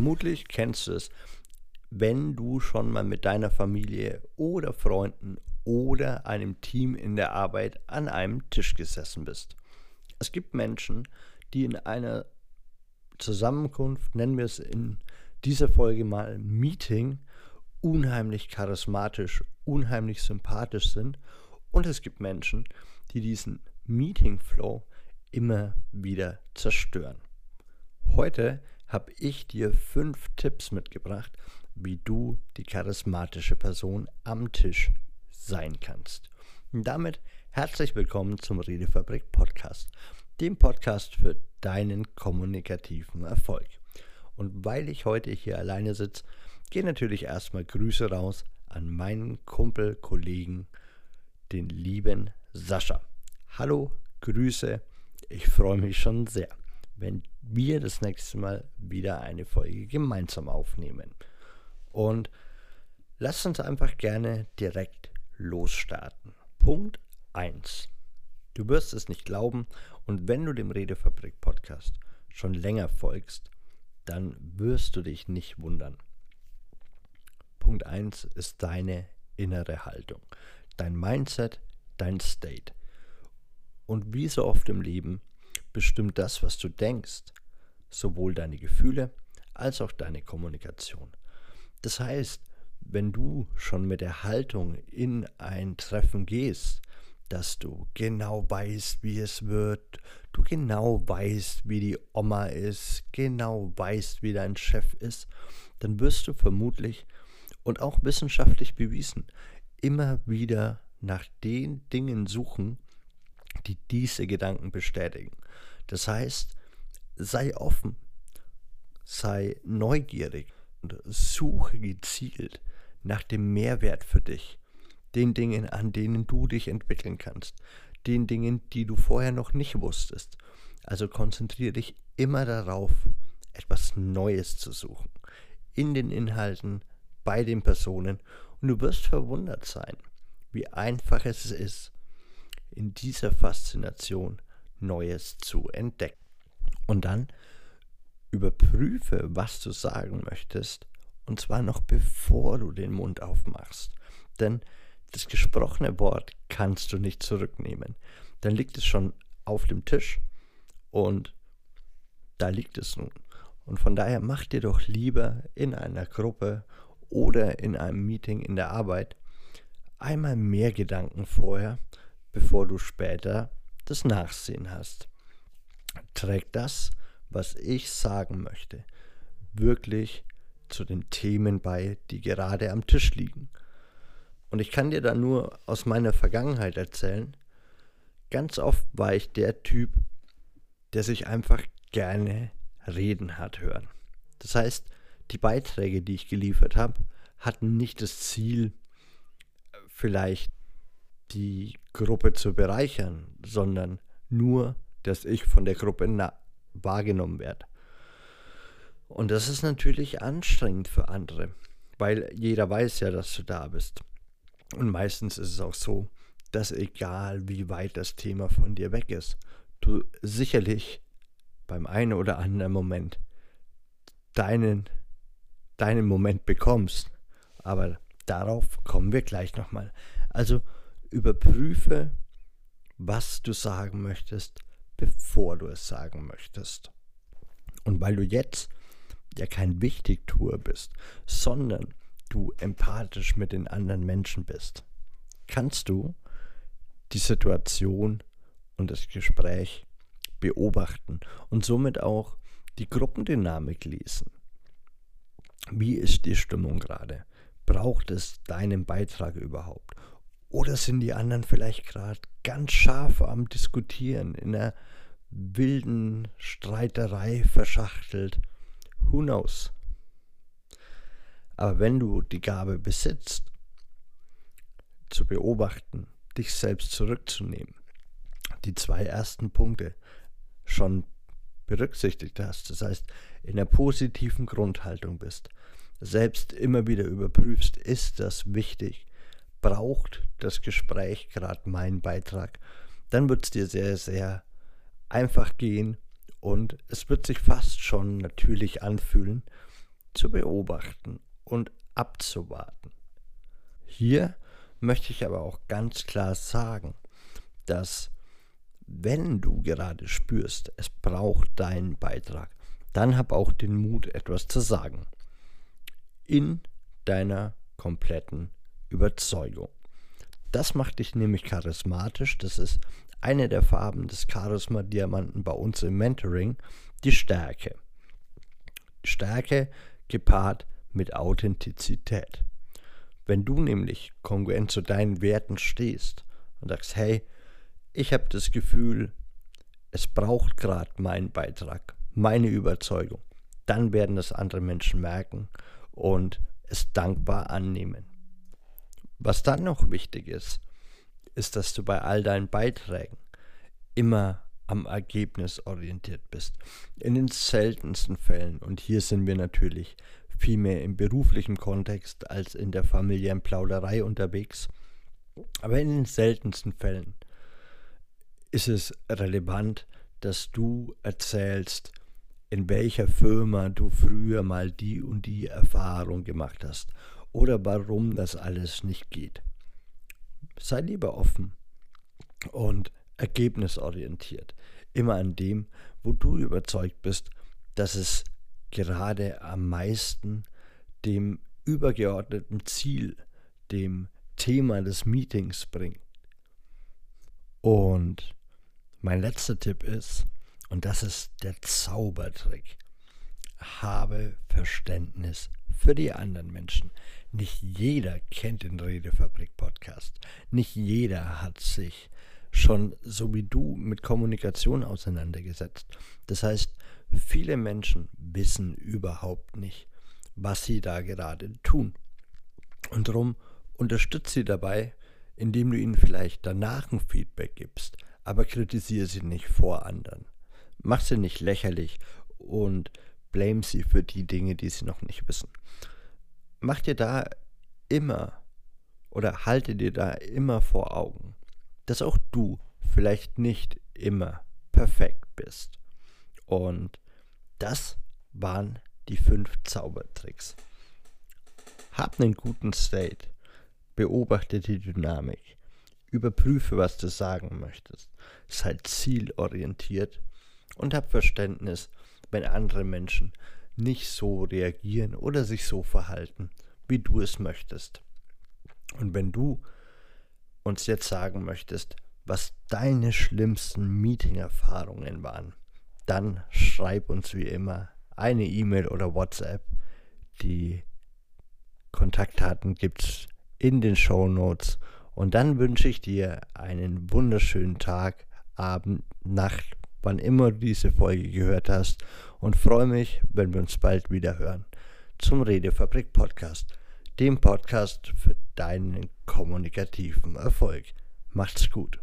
Vermutlich kennst du es, wenn du schon mal mit deiner Familie oder Freunden oder einem Team in der Arbeit an einem Tisch gesessen bist. Es gibt Menschen, die in einer Zusammenkunft, nennen wir es in dieser Folge mal Meeting, unheimlich charismatisch, unheimlich sympathisch sind. Und es gibt Menschen, die diesen Meeting Flow immer wieder zerstören. Heute habe ich dir fünf Tipps mitgebracht, wie du die charismatische Person am Tisch sein kannst. Und damit herzlich willkommen zum Redefabrik Podcast, dem Podcast für deinen kommunikativen Erfolg. Und weil ich heute hier alleine sitze, gehen natürlich erstmal Grüße raus an meinen Kumpel, Kollegen, den lieben Sascha. Hallo, Grüße, ich freue mich schon sehr, wenn wir das nächste Mal wieder eine Folge gemeinsam aufnehmen. Und lasst uns einfach gerne direkt losstarten. Punkt 1. Du wirst es nicht glauben und wenn du dem Redefabrik Podcast schon länger folgst, dann wirst du dich nicht wundern. Punkt 1 ist deine innere Haltung, dein Mindset, dein State. Und wie so oft im Leben bestimmt das, was du denkst, sowohl deine Gefühle als auch deine Kommunikation. Das heißt, wenn du schon mit der Haltung in ein Treffen gehst, dass du genau weißt, wie es wird, du genau weißt, wie die Oma ist, genau weißt, wie dein Chef ist, dann wirst du vermutlich und auch wissenschaftlich bewiesen immer wieder nach den Dingen suchen, die diese Gedanken bestätigen. Das heißt, sei offen, sei neugierig und suche gezielt nach dem Mehrwert für dich, den Dingen, an denen du dich entwickeln kannst, den Dingen, die du vorher noch nicht wusstest. Also konzentriere dich immer darauf, etwas Neues zu suchen, in den Inhalten, bei den Personen, und du wirst verwundert sein, wie einfach es ist, in dieser Faszination Neues zu entdecken. Und dann überprüfe, was du sagen möchtest, und zwar noch bevor du den Mund aufmachst. Denn das gesprochene Wort kannst du nicht zurücknehmen. Dann liegt es schon auf dem Tisch und da liegt es nun. Und von daher mach dir doch lieber in einer Gruppe oder in einem Meeting in der Arbeit einmal mehr Gedanken vorher, bevor du später das Nachsehen hast. Trägt das, was ich sagen möchte, wirklich zu den Themen bei, die gerade am Tisch liegen. Und ich kann dir da nur aus meiner Vergangenheit erzählen, ganz oft war ich der Typ, der sich einfach gerne reden hat hören. Das heißt, die Beiträge, die ich geliefert habe, hatten nicht das Ziel, vielleicht die Gruppe zu bereichern, sondern nur, dass ich von der Gruppe wahrgenommen werde. Und das ist natürlich anstrengend für andere, weil jeder weiß ja, dass du da bist. Und meistens ist es auch so, dass egal wie weit das Thema von dir weg ist, du sicherlich beim einen oder anderen Moment deinen, deinen Moment bekommst. Aber darauf kommen wir gleich nochmal. Also überprüfe, was du sagen möchtest, bevor du es sagen möchtest. Und weil du jetzt ja kein Wichtigtuer bist, sondern du empathisch mit den anderen Menschen bist, kannst du die Situation und das Gespräch beobachten und somit auch die Gruppendynamik lesen. Wie ist die Stimmung gerade? Braucht es deinen Beitrag überhaupt? Oder sind die anderen vielleicht gerade ganz scharf am Diskutieren, in einer wilden Streiterei verschachtelt Who knows? Aber wenn du die Gabe besitzt, zu beobachten, dich selbst zurückzunehmen, die zwei ersten Punkte schon berücksichtigt hast, das heißt in der positiven Grundhaltung bist, selbst immer wieder überprüfst, ist das wichtig, braucht das Gespräch gerade meinen Beitrag, dann wird es dir sehr, sehr einfach gehen, und es wird sich fast schon natürlich anfühlen, zu beobachten und abzuwarten. Hier möchte ich aber auch ganz klar sagen, dass wenn du gerade spürst, es braucht deinen Beitrag, dann hab auch den Mut, etwas zu sagen. In deiner kompletten Überzeugung. Das macht dich nämlich charismatisch. Das ist eine der Farben des Charisma-Diamanten bei uns im Mentoring, die Stärke. Stärke gepaart mit Authentizität. Wenn du nämlich kongruent zu deinen Werten stehst und sagst, hey, ich habe das Gefühl, es braucht gerade meinen Beitrag, meine Überzeugung, dann werden das andere Menschen merken und es dankbar annehmen. Was dann noch wichtig ist, ist, dass du bei all deinen Beiträgen immer am Ergebnis orientiert bist. In den seltensten Fällen, und hier sind wir natürlich viel mehr im beruflichen Kontext als in der familiären Plauderei unterwegs, aber in den seltensten Fällen ist es relevant, dass du erzählst, in welcher Firma du früher mal die und die Erfahrung gemacht hast oder warum das alles nicht geht. Sei lieber offen und ergebnisorientiert. Immer an dem, wo du überzeugt bist, dass es gerade am meisten dem übergeordneten Ziel, dem Thema des Meetings bringt. Und mein letzter Tipp ist, und das ist der Zaubertrick, habe Verständnis für die anderen Menschen. Nicht jeder kennt den Redefabrik-Podcast. Nicht jeder hat sich schon so wie du mit Kommunikation auseinandergesetzt. Das heißt, viele Menschen wissen überhaupt nicht, was sie da gerade tun. Und darum unterstütze sie dabei, indem du ihnen vielleicht danach ein Feedback gibst, aber kritisiere sie nicht vor anderen. Mach sie nicht lächerlich und blame sie für die Dinge, die sie noch nicht wissen mach dir da immer oder halte dir da immer vor Augen, dass auch du vielleicht nicht immer perfekt bist. Und das waren die fünf Zaubertricks. Hab einen guten State, beobachte die Dynamik, überprüfe, was du sagen möchtest, sei zielorientiert und hab Verständnis, wenn andere Menschen nicht so reagieren oder sich so verhalten, wie du es möchtest. Und wenn du uns jetzt sagen möchtest, was deine schlimmsten Meeting-Erfahrungen waren, dann schreib uns wie immer eine E-Mail oder WhatsApp. Die Kontaktdaten gibt es in den Show Notes. Und dann wünsche ich dir einen wunderschönen Tag, Abend, Nacht, wann immer du diese Folge gehört hast und freue mich, wenn wir uns bald wieder hören zum Redefabrik Podcast, dem Podcast für deinen kommunikativen Erfolg. Macht's gut.